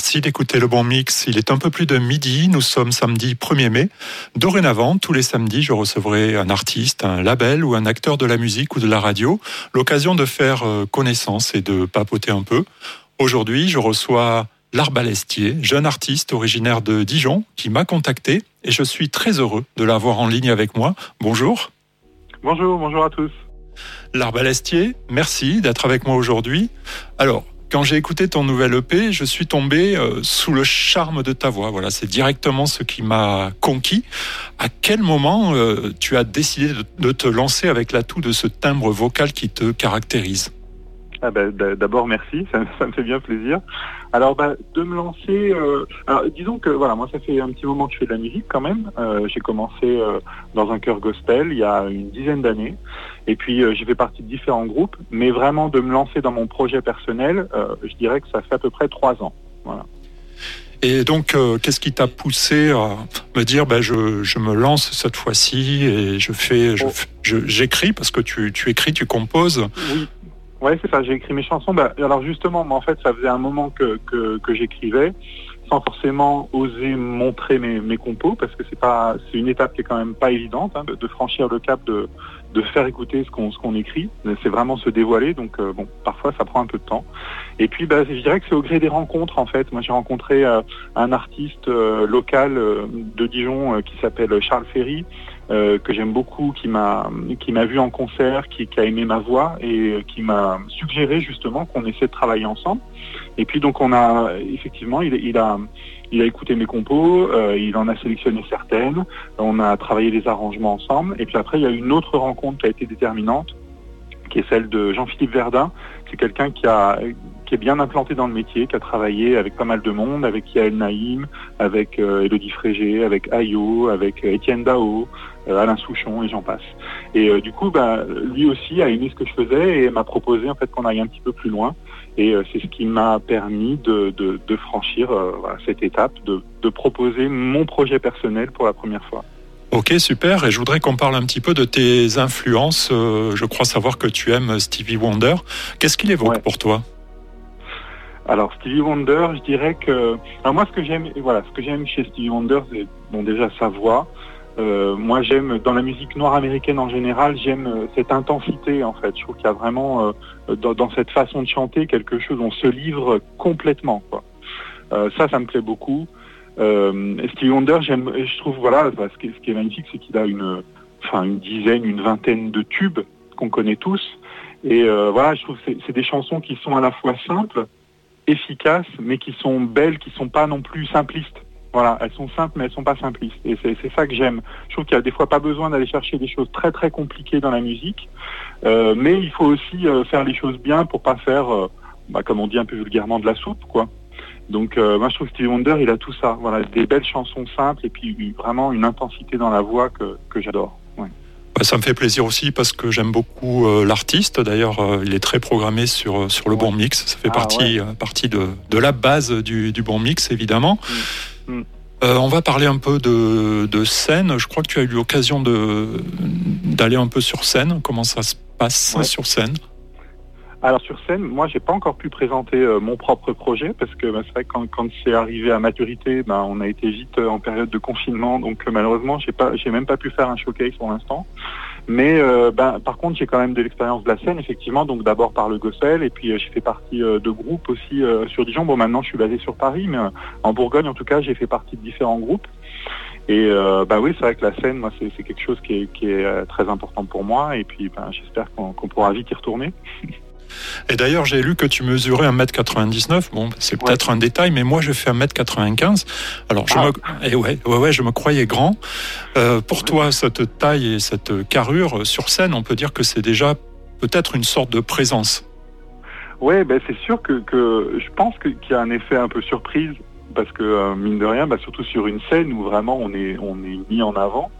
Merci d'écouter le bon mix. Il est un peu plus de midi. Nous sommes samedi 1er mai. Dorénavant, tous les samedis, je recevrai un artiste, un label ou un acteur de la musique ou de la radio. L'occasion de faire euh, connaissance et de papoter un peu. Aujourd'hui, je reçois L'Arbalestier, jeune artiste originaire de Dijon, qui m'a contacté et je suis très heureux de l'avoir en ligne avec moi. Bonjour. Bonjour, bonjour à tous. L'Arbalestier, merci d'être avec moi aujourd'hui. Alors, quand j'ai écouté ton nouvel EP, je suis tombé euh, sous le charme de ta voix. Voilà, c'est directement ce qui m'a conquis. À quel moment euh, tu as décidé de, te lancer avec l'atout de ce timbre vocal qui te caractérise? Ah ben, D'abord, merci, ça, me fait bien plaisir. Alors, bah, de me lancer, euh, disons que voilà, moi, ça fait un petit moment que je fais de la musique quand même. Euh, j'ai commencé euh, dans un chœur gospel il y a une dizaine d'années, et puis j'ai fait partie de différents groupes. Mais vraiment, de me lancer dans mon projet personnel, je dirais que ça fait à peu près trois ans. Voilà. Et donc, qu'est-ce qui t'a poussé à me dire, ben, je, je, me lance cette fois-ci et je fais, oh. j'écris parce que tu, tu, écris, tu composes. Oui. Ouais, c'est ça. J'ai écrit mes chansons. Bah, alors justement, en fait, ça faisait un moment que, que, j'écrivais, sans forcément oser montrer mes, mes compos, parce que c'est pas, c'est une étape qui est quand même pas évidente hein, de, franchir le cap de, de faire écouter ce qu'on ce qu'on écrit. C'est vraiment se dévoiler. Donc euh, bon, parfois ça prend un peu de temps. Et puis, bah, je dirais que c'est au gré des rencontres en fait. Moi, j'ai rencontré euh, un artiste euh, local de Dijon qui s'appelle Charles Ferry. Euh, que j'aime beaucoup, qui m'a qui m'a vu en concert, qui, a aimé ma voix et euh, qui m'a suggéré justement qu'on essaie de travailler ensemble. Et puis donc on a effectivement il, a il a écouté mes compos, euh, il en a sélectionné certaines, on a travaillé les arrangements ensemble. Et puis après il y a une autre rencontre qui a été déterminante, qui est celle de Jean-Philippe Verdun. C'est quelqu'un qui a qui est bien implanté dans le métier, qui a travaillé avec pas mal de monde, avec Yael Naïm, avec Elodie Frégé, avec Ayo, avec Étienne Dao, Alain Souchon et j'en passe. Et du coup, bah, lui aussi a aimé ce que je faisais et m'a proposé en fait qu'on aille un petit peu plus loin. Et c'est ce qui m'a permis de, franchir cette étape, de, de proposer mon projet personnel pour la première fois. Ok, super. Et je voudrais qu'on parle un petit peu de tes influences. je crois savoir que tu aimes Stevie Wonder. Qu'est-ce qu'il évoque pour toi? Alors Stevie Wonder, je dirais que moi ce que j'aime, voilà, ce que j'aime chez Stevie Wonder, c'est bon déjà sa voix. Euh, moi j'aime dans la musique noire américaine en général, j'aime euh, cette intensité en fait. Je trouve qu'il y a vraiment euh, dans, cette façon de chanter quelque chose, on se livre complètement. Ça, ça me plaît beaucoup. Stevie Wonder, je trouve voilà, ce qui, ce qui est magnifique, c'est qu'il a une, enfin une dizaine, une vingtaine de tubes qu'on connaît tous. Et voilà, je trouve que c'est des chansons qui sont à la fois simples efficaces, mais qui sont belles, qui sont pas non plus simplistes. Voilà, elles sont simples, mais elles sont pas simplistes. Et c'est ça que j'aime. Je trouve qu'il y a des fois pas besoin d'aller chercher des choses très très compliquées dans la musique, euh, mais il faut aussi euh, faire les choses bien pour pas faire, euh, bah, comme on dit un peu vulgairement, de la soupe, quoi. Donc moi je trouve que Stevie Wonder il a tout ça, voilà, des belles chansons simples et puis vraiment une intensité dans la voix que, que j'adore. Bah, ça me fait plaisir aussi parce que j'aime beaucoup l'artiste. D'ailleurs, il est très programmé sur, sur le bon mix. Ça fait ah, partie, partie de, de, la base du, du, bon mix, évidemment. Mm. Mm. on va parler un peu de, de, scène. Je crois que tu as eu l'occasion d'aller un peu sur scène. Comment ça se passe sur scène? Alors sur scène, moi j'ai pas encore pu présenter euh, mon propre projet parce que bah, c'est vrai que quand, quand c'est arrivé à maturité, bah, on a été vite euh, en période de confinement, donc euh, malheureusement j'ai pas, j'ai même pas pu faire un showcase pour l'instant. Mais bah, par contre j'ai quand même de l'expérience de la scène effectivement, donc d'abord par le gospel et puis j'ai fait partie de groupes aussi sur Dijon. Bon maintenant je suis basé sur Paris, mais en Bourgogne en tout cas j'ai fait partie de différents groupes. Et bah oui, c'est vrai que la scène, moi, c'est quelque chose qui est, qui est très important pour moi. Et puis, ben, j'espère qu'on pourra vite y retourner. Et d'ailleurs, j'ai lu que tu mesurais 1m99. Bon, c'est peut-être un détail, mais moi, je fais 1m95. Alors, je, ah. me... Et eh ouais, ouais, ouais, je me croyais grand. Euh, pour toi, cette taille et cette carrure sur scène, on peut dire que c'est déjà peut-être une sorte de présence. Oui, ben c'est sûr que, que, je pense qu'il y a un effet un peu surprise parce que euh, mine de rien, bah, surtout sur une scène où vraiment on est on est mis en avant.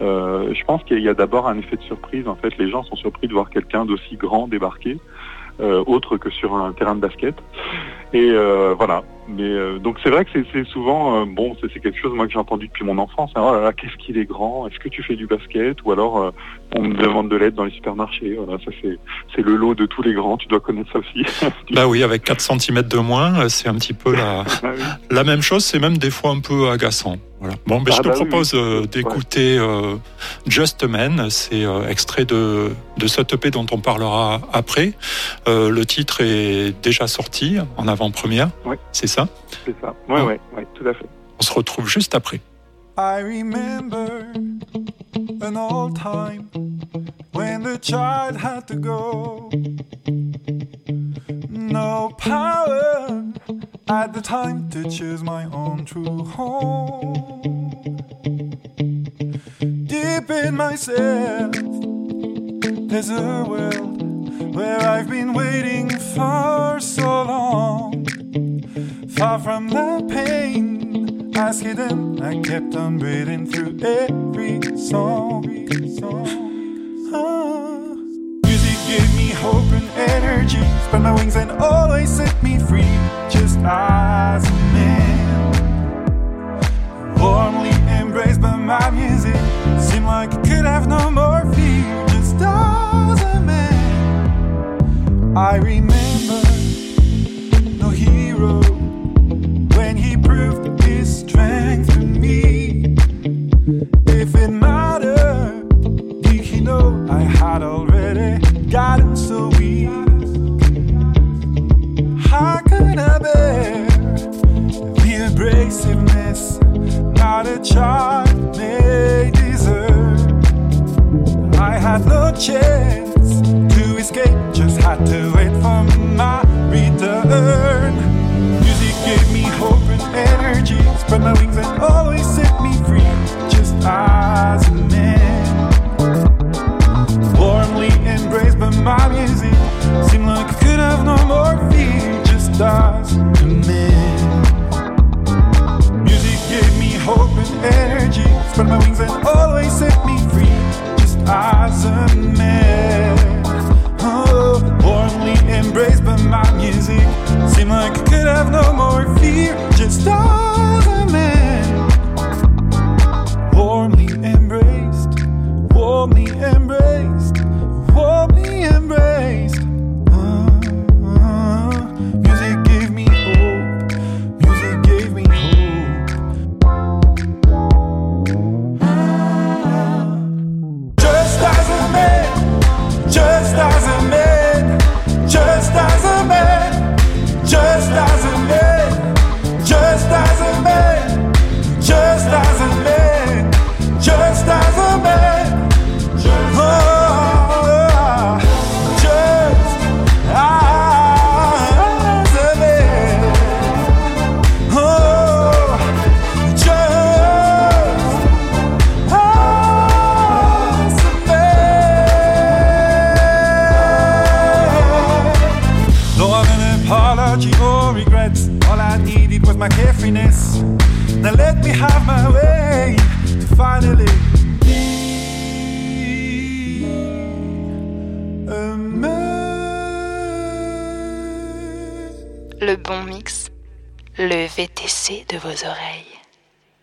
Euh, je pense qu'il y a d'abord un effet de surprise. En fait, les gens sont surpris de voir quelqu'un d'aussi grand débarquer, euh, autre que sur un terrain de basket. Et euh, voilà. Mais euh, donc c'est vrai que c'est souvent bon, c'est quelque chose moi que j'ai entendu depuis mon enfance. Hein. oh là là, qu'est-ce qu'il est grand Est-ce que tu fais du basket? Ou alors on me demande de l'aide dans les supermarchés. Voilà, ça c'est le lot de tous les grands. Tu dois connaître ça aussi. bah oui, avec 4 cm de moins, c'est un petit peu la ah la même chose. C'est même des fois un peu agaçant. Bon, ben, je ah te bah propose euh, d'écouter euh, Just a Man, c'est euh, extrait de, de cette EP dont on parlera après. le titre est déjà sorti en avant-première, c'est ça C'est ça, oui, oui, ouais, tout à fait. On se retrouve juste après. I remember an old time when the child had to go. No power at the time to choose my own true home. Deep in myself, there's a world where I've been waiting for so long. Far from the pain, I hidden, I kept on breathing through every song. Ah. Music gave me hope and energy, spread my wings and always set me free just as a man. Warmly embraced by my music, seemed like it could have no more fear. Just as a man, I remember no hero drank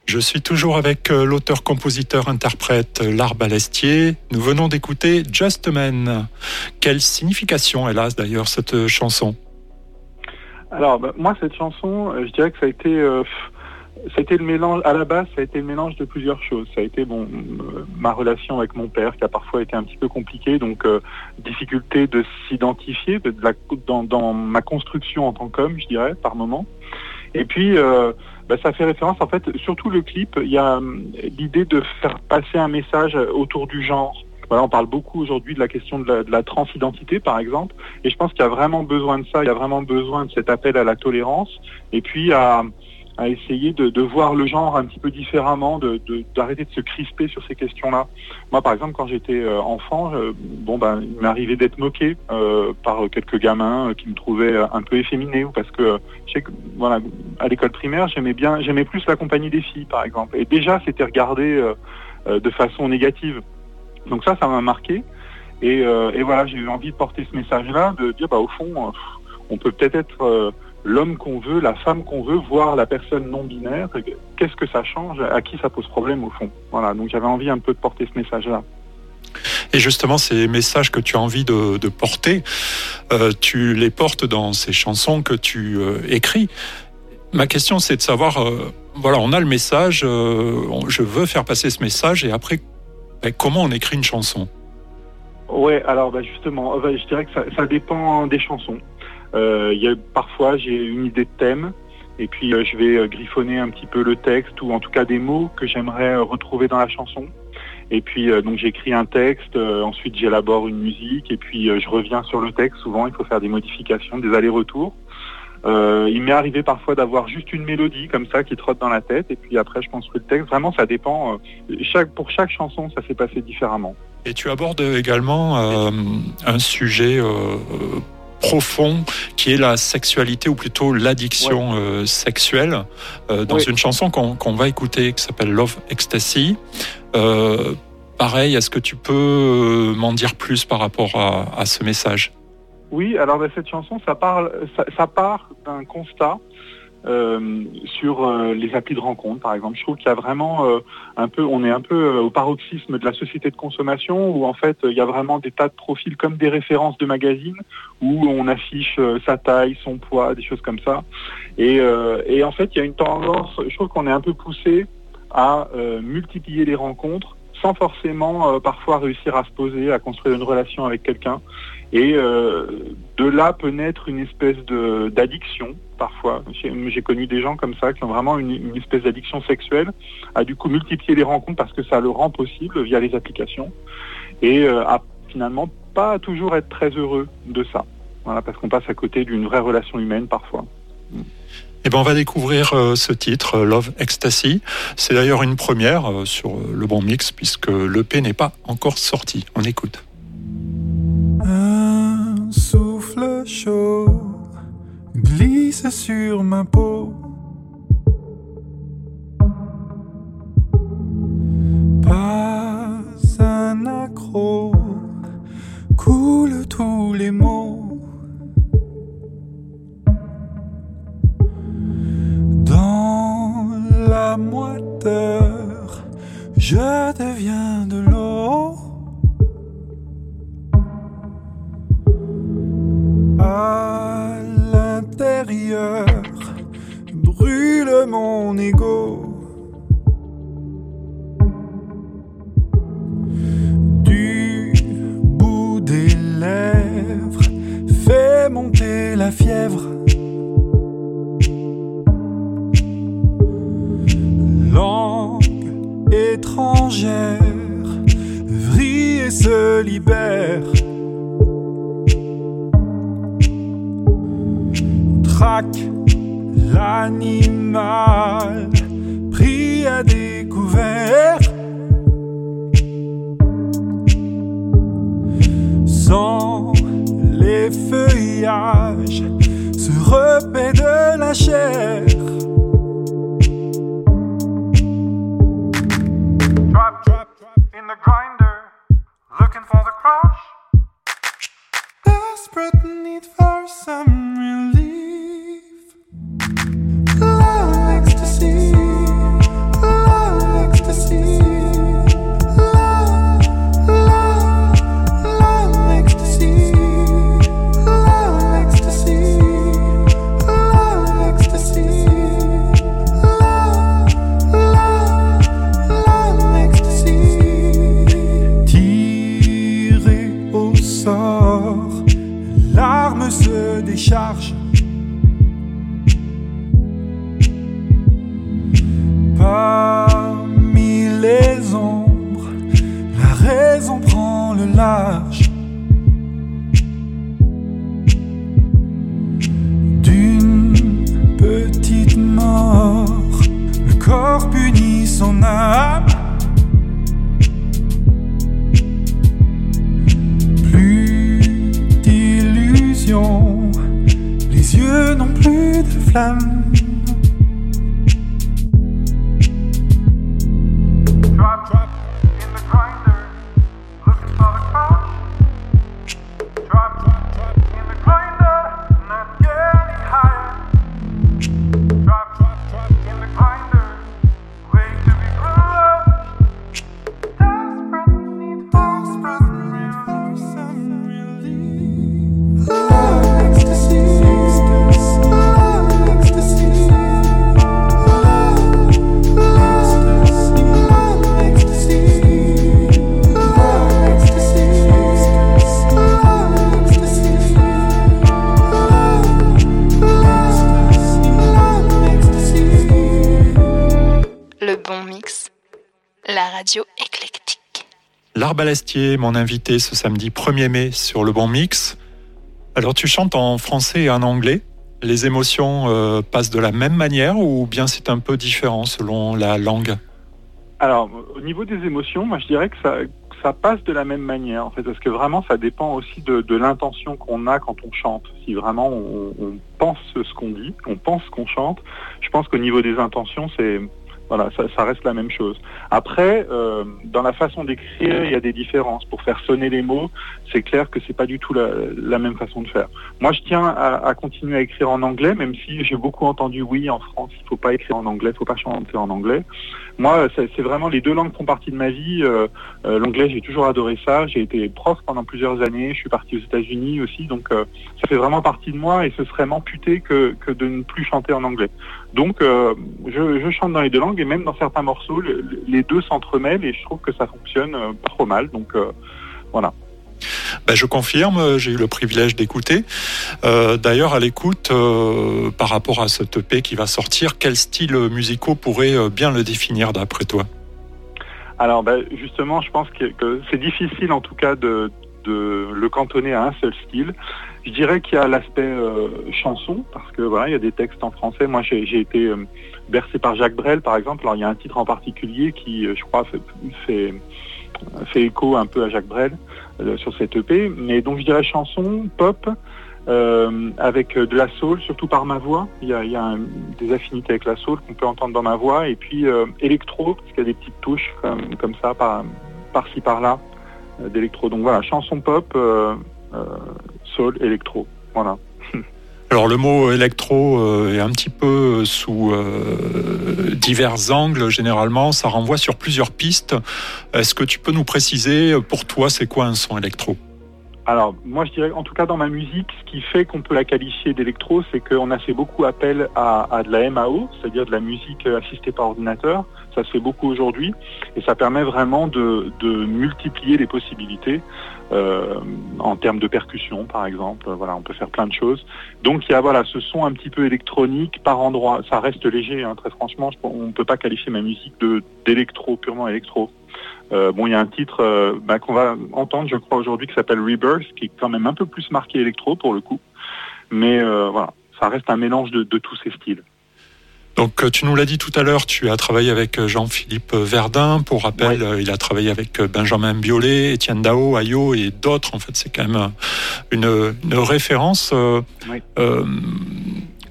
Je suis toujours avec euh, l'auteur-compositeur-interprète euh, Lard Balestier. Nous venons d'écouter Just a Man. Quelle signification, hélas, d'ailleurs, cette chanson? Alors, bah, moi, cette chanson, je dirais que ça a été été le mélange, à la base, ça a été le mélange de plusieurs choses. Ça a été bon, euh, ma relation avec mon père qui a parfois été un petit peu compliquée, donc euh, difficulté de s'identifier de, dans, ma construction en tant qu'homme, je dirais, par moment. Et puis, euh, bah, ça fait référence, en fait, surtout le clip, il y a l'idée de faire passer un message autour du genre. Voilà, on parle beaucoup aujourd'hui de la question de la, de la, transidentité, par exemple, et je pense qu'il y a vraiment besoin de ça, il y a vraiment besoin de cet appel à la tolérance, et puis à à essayer de, voir le genre un petit peu différemment, d'arrêter de, se crisper sur ces questions-là. Moi, par exemple, quand j'étais euh, enfant, bon ben, il m'arrivait d'être moqué euh, par quelques gamins euh, qui me trouvaient un peu efféminé ou parce que je sais voilà, à l'école primaire, j'aimais bien, j'aimais plus la compagnie des filles, par exemple. Et déjà, c'était regardé de façon négative. Donc ça, ça m'a marqué. Et, et voilà, j'ai eu envie de porter ce message-là, de dire, bah, au fond, on peut peut-être être l'homme qu'on veut, la femme qu'on veut, voir la personne non binaire, qu'est-ce que ça change, à qui ça pose problème au fond. Voilà, donc j'avais envie un peu de porter ce message-là. Et justement, ces messages que tu as envie de, porter, euh, tu les portes dans ces chansons que tu euh, écris. Ma question, c'est de savoir, euh, voilà, on a le message, je veux faire passer ce message, et après, ben, comment on écrit une chanson? Ouais, alors bah, justement, je dirais que ça, dépend des chansons. A, parfois, j'ai une idée de thème, et puis je vais griffonner un petit peu le texte, ou en tout cas des mots que j'aimerais retrouver dans la chanson. Et puis euh, donc j'écris un texte, euh, ensuite j'élabore une musique et puis euh, je reviens sur le texte. Souvent il faut faire des modifications, des allers-retours. il m'est arrivé parfois d'avoir juste une mélodie comme ça qui trotte dans la tête et puis après je construis le texte. Vraiment ça dépend. pour chaque chanson ça s'est passé différemment. Et tu abordes également un sujet profond qui est la sexualité ou plutôt l'addiction sexuelle dans une chanson qu'on va écouter qui s'appelle Love Ecstasy. Euh, pareil, est-ce que tu peux euh, m'en dire plus par rapport à, ce message? Oui, alors cette chanson, ça, parle, ça, part d'un constat euh, sur les applis de rencontre, par exemple. Je trouve qu'il y a vraiment un peu, on est un peu au paroxysme de la société de consommation où en fait il y a vraiment des tas de profils comme des références de magazines où on affiche sa taille, son poids, des choses comme ça. Et, et en fait il y a une tendance, je trouve qu'on est un peu poussé à euh, multiplier les rencontres sans forcément euh, parfois réussir à se poser, à construire une relation avec quelqu'un. Et euh, de là peut naître une espèce d'addiction parfois. J'ai connu des gens comme ça qui ont vraiment une, espèce d'addiction sexuelle, à du coup multiplier les rencontres parce que ça le rend possible via les applications, et à finalement pas toujours être très heureux de ça. Voilà, parce qu'on passe à côté d'une vraie relation humaine parfois. Eh ben, on va découvrir euh, ce titre, euh, Love Ecstasy. C'est d'ailleurs une première euh, sur le bon mix puisque l'EP n'est pas encore sorti. On écoute. Glisse sur ma peau. Pas un accro coule tous les mots. la moiteur, je deviens de mon ego. Du bout des lèvres, fais monter la fièvre. étrangère vrille et se libère. Traque pris à découvert. Sans les feuillages se repaît de la chair. Flamme. L'Arbalestier, mon invité ce samedi 1er mai sur le Bon Mix. Alors tu chantes en français et en anglais. Les émotions euh, passent de la même manière ou bien c'est un peu différent selon la langue? Alors, au niveau des émotions, moi je dirais que ça, passe de la même manière, en fait, parce que vraiment ça dépend aussi de, de l'intention qu'on a quand on chante. Si vraiment on, on pense ce qu'on dit, on pense ce qu'on chante, je pense qu'au niveau des intentions, c'est voilà, ça, ça, reste la même chose. Après, euh, dans la façon d'écrire, il y a des différences. Pour faire sonner les mots, c'est clair que c'est pas du tout la, la, même façon de faire. Moi, je tiens à, à, continuer à écrire en anglais, même si j'ai beaucoup entendu oui en France, il faut pas écrire en anglais, il faut pas chanter en anglais. Moi, c'est vraiment les deux langues font partie de ma vie. Euh, euh, L'anglais, j'ai toujours adoré ça. J'ai été prof pendant plusieurs années. Je suis parti aux États-Unis aussi, donc euh, ça fait vraiment partie de moi et ce serait m'amputer que, que de ne plus chanter en anglais. Donc, euh, je, je, chante dans les deux langues et même dans certains morceaux, le, les deux s'entremêlent et je trouve que ça fonctionne euh, pas trop mal. Donc, euh, voilà. Ben, je confirme, j'ai eu le privilège d'écouter. Euh, D'ailleurs, à l'écoute, par rapport à cette EP qui va sortir, quels styles musicaux pourraient bien le définir d'après toi? Alors, ben, justement, je pense que, que c'est difficile en tout cas de, de le cantonner à un seul style. Je dirais qu'il y a l'aspect euh, chanson, parce que voilà, il y a des textes en français. Moi, j'ai été euh, bercé par Jacques Brel, par exemple. Alors, il y a un titre en particulier qui, euh, je crois, fait, écho un peu à Jacques Brel sur cette EP. Mais donc, je dirais chanson, pop, avec de la soul, surtout par ma voix. Il y a, des affinités avec la soul qu'on peut entendre dans ma voix. Et puis, électro, parce qu'il y a des petites touches comme, ça, par, par-ci, par-là d'électro. Donc voilà, chanson pop, soul, électro. Voilà. Alors le mot électro euh, est un petit peu sous euh, divers angles généralement, ça renvoie sur plusieurs pistes. Est-ce que tu peux nous préciser pour toi c'est quoi un son électro? Alors, moi, je dirais, en tout cas, dans ma musique, ce qui fait qu'on peut la qualifier d'électro, c'est qu'on a fait beaucoup appel à, à de la MAO, c'est-à-dire de la musique assistée par ordinateur. Ça se fait beaucoup aujourd'hui, et ça permet vraiment de, de multiplier les possibilités en termes de percussion, par exemple. Voilà, on peut faire plein de choses. Donc, il y a voilà, ce son un petit peu électronique par endroit. Ça reste léger, hein, très franchement. On ne peut pas qualifier ma musique de d'électro, purement électro. Euh, bon, il y a un titre euh, bah, qu'on va entendre, je crois, aujourd'hui, qui s'appelle Rebirth, qui est quand même un peu plus marqué électro pour le coup. Mais euh, voilà, ça reste un mélange de tous ces styles. Donc, tu nous l'as dit tout à l'heure, tu as travaillé avec Jean-Philippe Verdun. Pour rappel, ouais. il a travaillé avec Benjamin Biolay, Étienne Dao, Ayo et d'autres. En fait, c'est quand même une, une référence. Euh,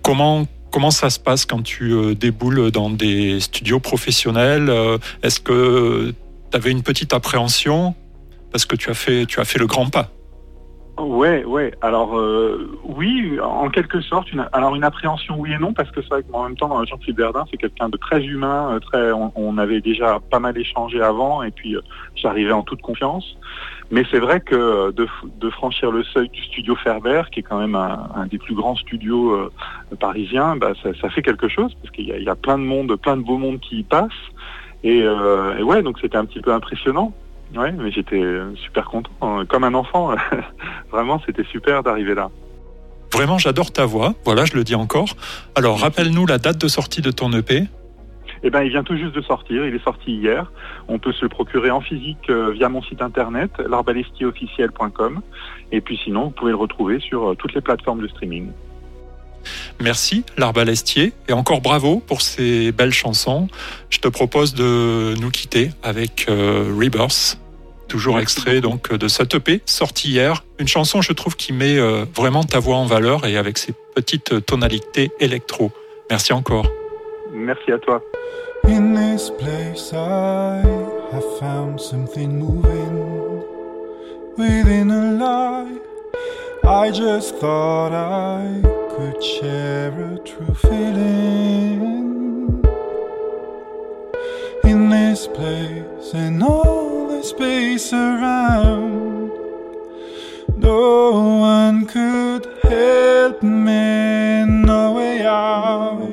comment Comment ça se passe quand tu déboules dans des studios professionnels Est-ce que tu avais une petite appréhension parce que tu as fait, tu as fait le grand pas? Ouais, ouais. Alors euh, oui, en quelque sorte. Une, alors une appréhension, oui et non, parce que c'est vrai qu'en même temps, Jean-Philippe Verdun, c'est quelqu'un de très humain. Très, on, avait déjà pas mal échangé avant, et puis euh, j'arrivais en toute confiance. Mais c'est vrai que de, franchir le seuil du studio Ferber, qui est quand même un, des plus grands studios euh, parisiens, bah, ça, fait quelque chose, parce qu'il y, a plein de monde, plein de beaux mondes qui y passent. Et, euh, et ouais, donc c'était un petit peu impressionnant. Ouais, mais j'étais super content, comme un enfant. Vraiment, c'était super d'arriver là. Vraiment, j'adore ta voix. Voilà, je le dis encore. Alors, rappelle-nous la date de sortie de ton EP. Eh ben, il vient tout juste de sortir. Il est sorti hier. On peut se le procurer en physique euh, via mon site internet, l'arbalestierofficiel.com. Et puis sinon, vous pouvez le retrouver sur euh, toutes les plateformes de streaming. Merci l'Arbalestier et encore bravo pour ces belles chansons. Je te propose de nous quitter avec euh, Rebirth, toujours Merci extrait donc de cette EP sortie hier. Une chanson, je trouve, qui met euh, vraiment ta voix en valeur et avec ses petites tonalités électro. Merci encore. Merci à toi. In this place I have found something moving within a lie. I just thought I could share a true feeling in this place and all the space around. No one could help me, no way out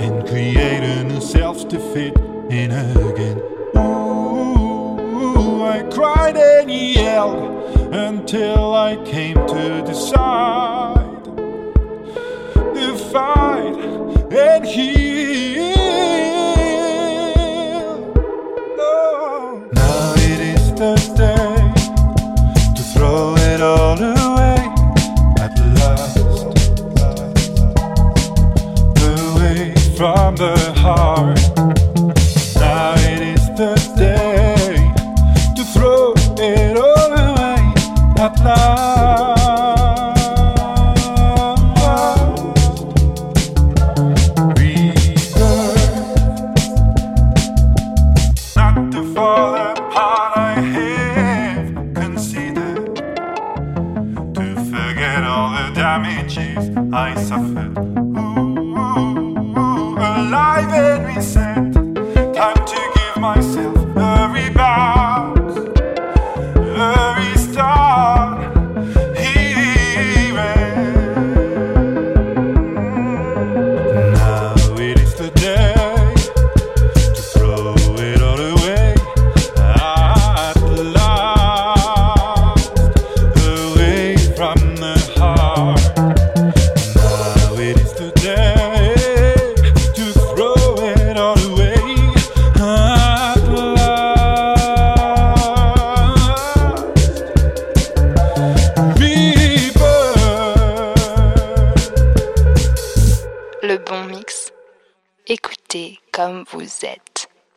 and creating herself to fit in again. Ooh, I cried and yelled until I came to decide the and heal.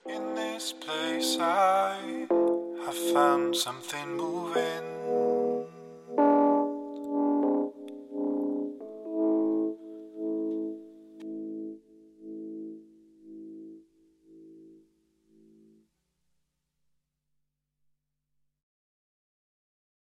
In this place I, I found something moving.